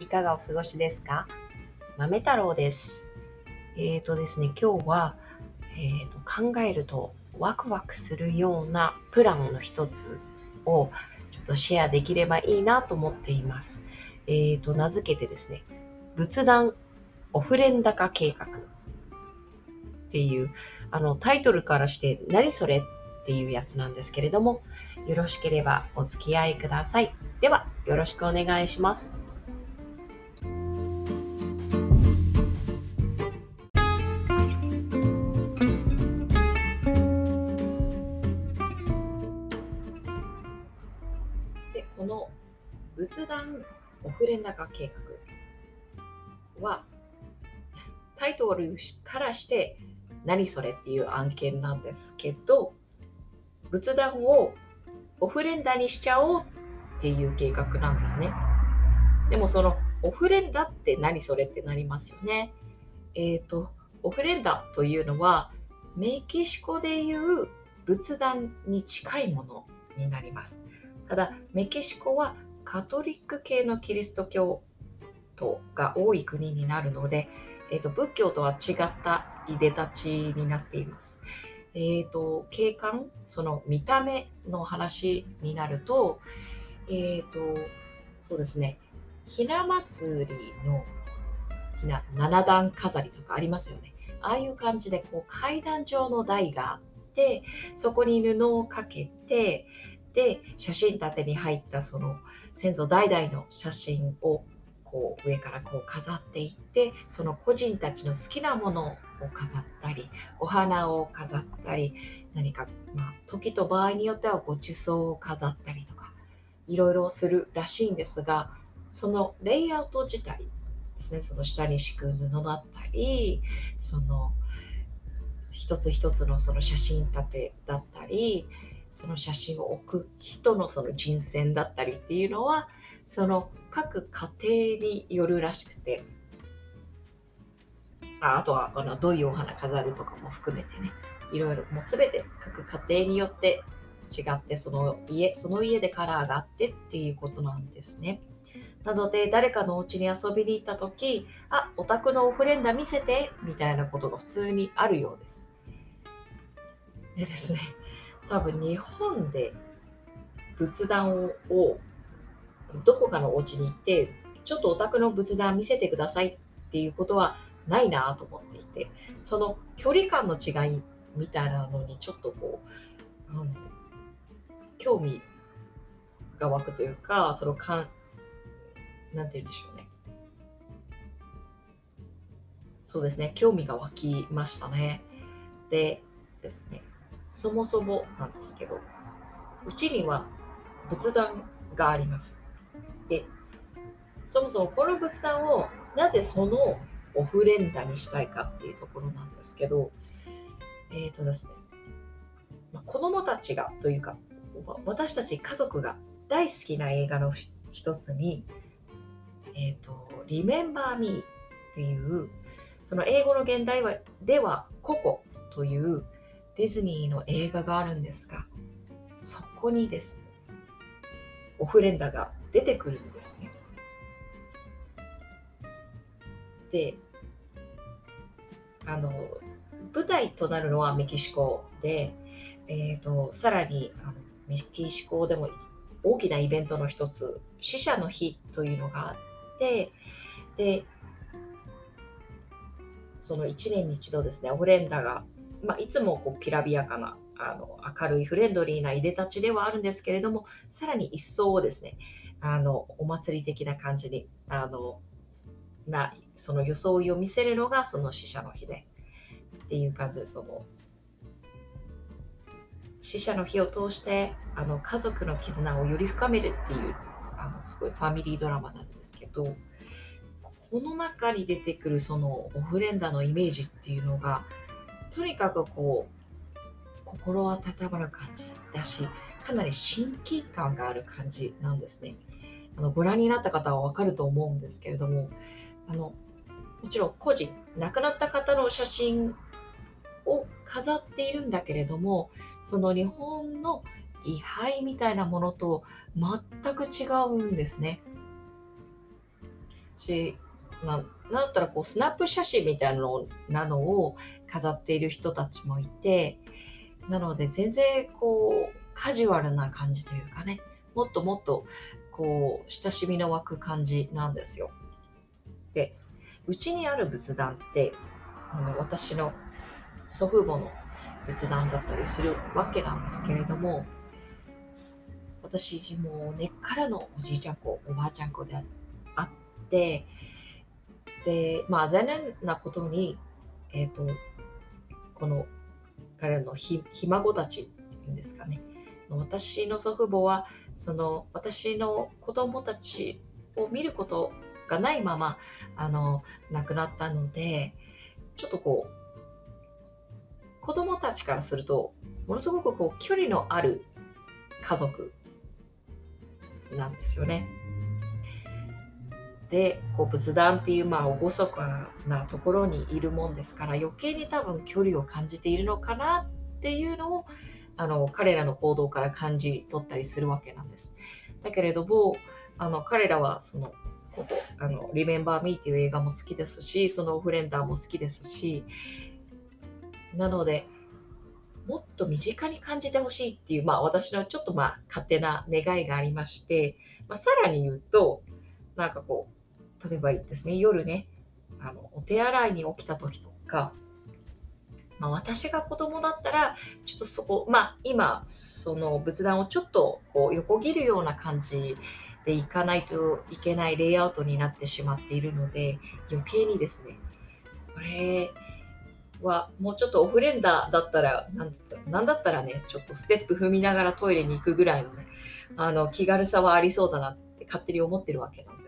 いかがお過ごしですか？豆太郎です。えっ、ー、とですね、今日は、えーと、考えるとワクワクするようなプランの一つをちょっとシェアできればいいなと思っています。えっ、ー、と、名付けてですね、仏壇オフレンダ化計画っていうあのタイトルからして何それっていうやつなんですけれども、よろしければお付き合いください。では、よろしくお願いします。この仏壇オフレンダ化計画は、タイトルからして何それっていう案件なんですけど、仏壇をオフレンダにしちゃおうっていう計画なんですね。でもそのオフレンダって何それってなりますよね。えっ、ー、と、オフレンダというのはメキシコでいう仏壇に近いものになります。ただ、メキシコはカトリック系のキリスト教徒が多い国になるので、えーと、仏教とは違ったいでたちになっています。えーと、景観その見た目の話になると,、えーと、そうですねひな祭りのひな七段飾りとかありますよねああいう感じでこう階段状の台があってそこに布をかけてで写真立てに入ったその先祖代々の写真をこう上からこう飾っていってその個人たちの好きなものを飾ったりお花を飾ったり何か、まあ、時と場合によってはごちそうを飾ったりとかいろいろするらしいんですがそのレイアウト自体ですねその下に敷く布だったりその一つ一つのその写真立てだったりその写真を置く人のその人選だったりっていうのはその各家庭によるらしくてああとはあのどういうお花飾るとかも含めてねいろいろもう全て各家庭によって違ってその家その家でカラーがあってっていうことなんですね。なので誰かのお家に遊びに行った時あお宅のオフレンダ見せてみたいなことが普通にあるようです。でですね多分日本で仏壇をどこかのお家に行ってちょっとお宅の仏壇見せてくださいっていうことはないなと思っていてその距離感の違いみたいなのにちょっとこう、うん、興味が湧くというかそのかんなんて言うんでしょうね。そうですね興味が湧きましたね。でですね。そもそもなんですけどうちには仏壇があります。でそもそもこの仏壇をなぜそのオフレンダにしたいかっていうところなんですけど、えっ、ー、とですね、子供たちがというか、私たち家族が大好きな映画の一つに、えっ、ー、と、Remember Me っていう、その英語の現代はでは、ココというディズニーの映画があるんですが、そこにですね、オフレンダが出てくるんですね。で、あの、舞台となるのはメキシコで、えーと、さらにあのメキシコでも大きなイベントの一つ死者の日というのがあってでその1年に一度ですねオフレンダが、まあ、いつもこうきらびやかなあの明るいフレンドリーないでたちではあるんですけれどもさらに一層ですねあのお祭り的な感じにあのなその装いを見せるのがその死者の日でっていう感じでその死者の日を通してあの家族の絆をより深めるっていうあのすごいファミリードラマなんですけどこの中に出てくるそのオフレンダのイメージっていうのがとにかくこう心温まる感じだしかなり親近感がある感じなんですね。あのご覧になった方は分かると思うんですけれどもあのもちろん個人亡くなった方の写真を飾っているんだけれどもその日本の位牌みたいなものと全く違うんですね。し、まあ、なんだったらこうスナップ写真みたいなのなのを飾っている人たちもいてなので全然こうカジュアルな感じというかねもっともっとこう親しみの湧く感じなんですよ。でうちにある仏壇ってあの私の祖父母の仏壇だったりするわけなんですけれども私も根っからのおじいちゃん子おばあちゃん子であってでまあ残念なことにえっ、ー、とこの彼のひひ孫たちっていうんですかね私の祖父母はその私の子供たちを見ることがないままあの亡くなったのでちょっとこう子供たちからするとものすごくこう距離のある家族なんですよね。でこう仏壇っていうまあ厳かなところにいるもんですから余計に多分距離を感じているのかなっていうのをあの彼らの行動から感じ取ったりするわけなんです。だけれどもあの彼らはそのここあの「リメンバー・ミー」っていう映画も好きですしそのオフレンダーも好きですしなのでもっと身近に感じてほしいっていう、まあ、私のちょっとまあ勝手な願いがありまして、まあ、さらに言うとなんかこう例えばですね夜ねあのお手洗いに起きた時とかまあ、私が子供だったら、ちょっとそこ、まあ、今、その仏壇をちょっとこう横切るような感じでいかないといけないレイアウトになってしまっているので、余計にですね、これはもうちょっとオフレンダーだったら、なんだったらね、ちょっとステップ踏みながらトイレに行くぐらいのね、あの気軽さはありそうだなって勝手に思ってるわけなんです。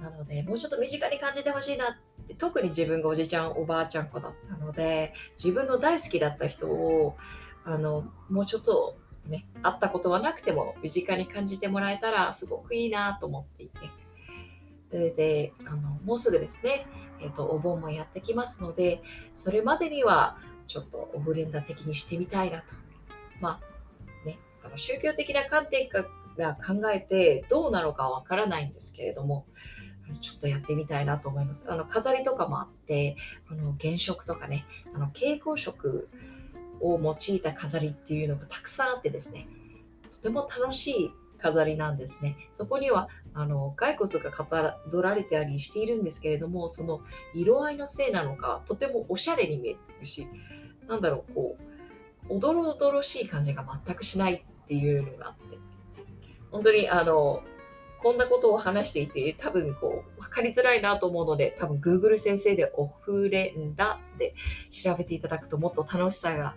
なので、もうちょっと身近に感じてほしいなって、特に自分がおじちゃん、おばあちゃん子だったので、自分の大好きだった人を、あの、もうちょっとね、会ったことはなくても身近に感じてもらえたらすごくいいなと思っていて。でであのもうすぐですね、えーと、お盆もやってきますので、それまでにはちょっとオフレンダ的にしてみたいなと。まあね、あの宗教的な観点から考えてどうなのかわからないんですけれども、ちょっとやってみたいなと思います。あの飾りとかもあって、あの原色とかね、あの蛍光色を用いた飾りっていうのがたくさんあってですね、とても楽しい飾りなんですね。そこにはあの骸骨がかたどられてありしているんですけれども、その色合いのせいなのか、とてもおしゃれに見えるし、なんだろう、こう、おどろおどろしい感じが全くしないっていうのがあって、本当にあのこんなことを話していて、多分こう、分かりづらいなと思うので、多分 Google 先生でオフレンダって調べていただくともっと楽しさが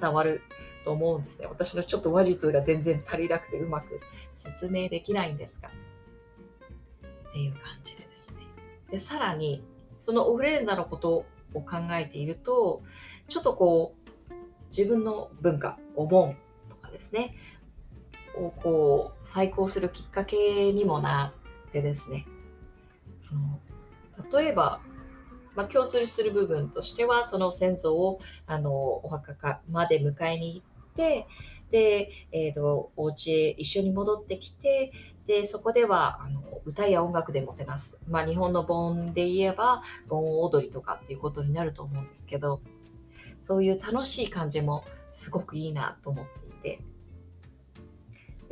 伝わると思うんですね。私のちょっと話術が全然足りなくてうまく説明できないんですが。っていう感じでですね。で、さらに、そのオフレンダのことを考えていると、ちょっとこう、自分の文化、お盆とかですね、をこう再興するきっかけにもなってですね。あの例えば、まあ、共通する部分としてはその先祖をあのお墓かまで迎えに行ってで、えーと、お家へ一緒に戻ってきてでそこではあの歌や音楽でもてなす、まあ、日本の盆で言えば盆踊りとかっていうことになると思うんですけどそういう楽しい感じもすごくいいなと思っていて。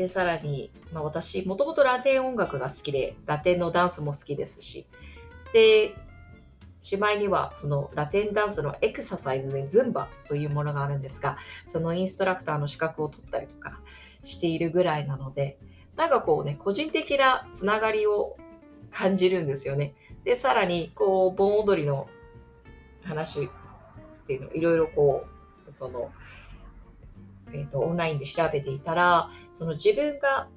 で、さらに、まあ、私、もともとラテン音楽が好きで、ラテンのダンスも好きですし、で、しまいには、そのラテンダンスのエクササイズでズンバというものがあるんですが、そのインストラクターの資格を取ったりとかしているぐらいなので、なんかこうね、個人的なつながりを感じるんですよね。で、さらに、こう、盆踊りの話っていうのいろいろこう、その、えーと、オンラインで調べていたらその自分が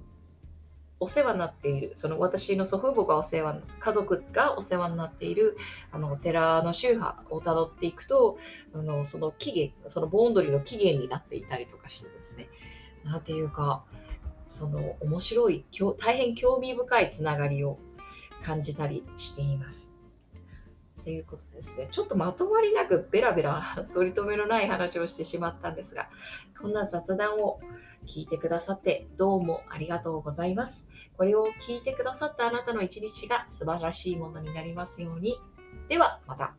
お世話になっているその私の祖父母がお世話家族がお世話になっているあのお寺の宗派をたどっていくとあのその起源その盆踊りの起源になっていたりとかしてですねなんていうかその面白い大変興味深いつながりを感じたりしています。ということですね、ちょっとまとまりなくベラベラ 取り留めのない話をしてしまったんですが、こんな雑談を聞いてくださってどうもありがとうございます。これを聞いてくださったあなたの一日が素晴らしいものになりますように。ではまた。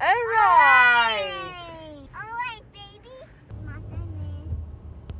エロー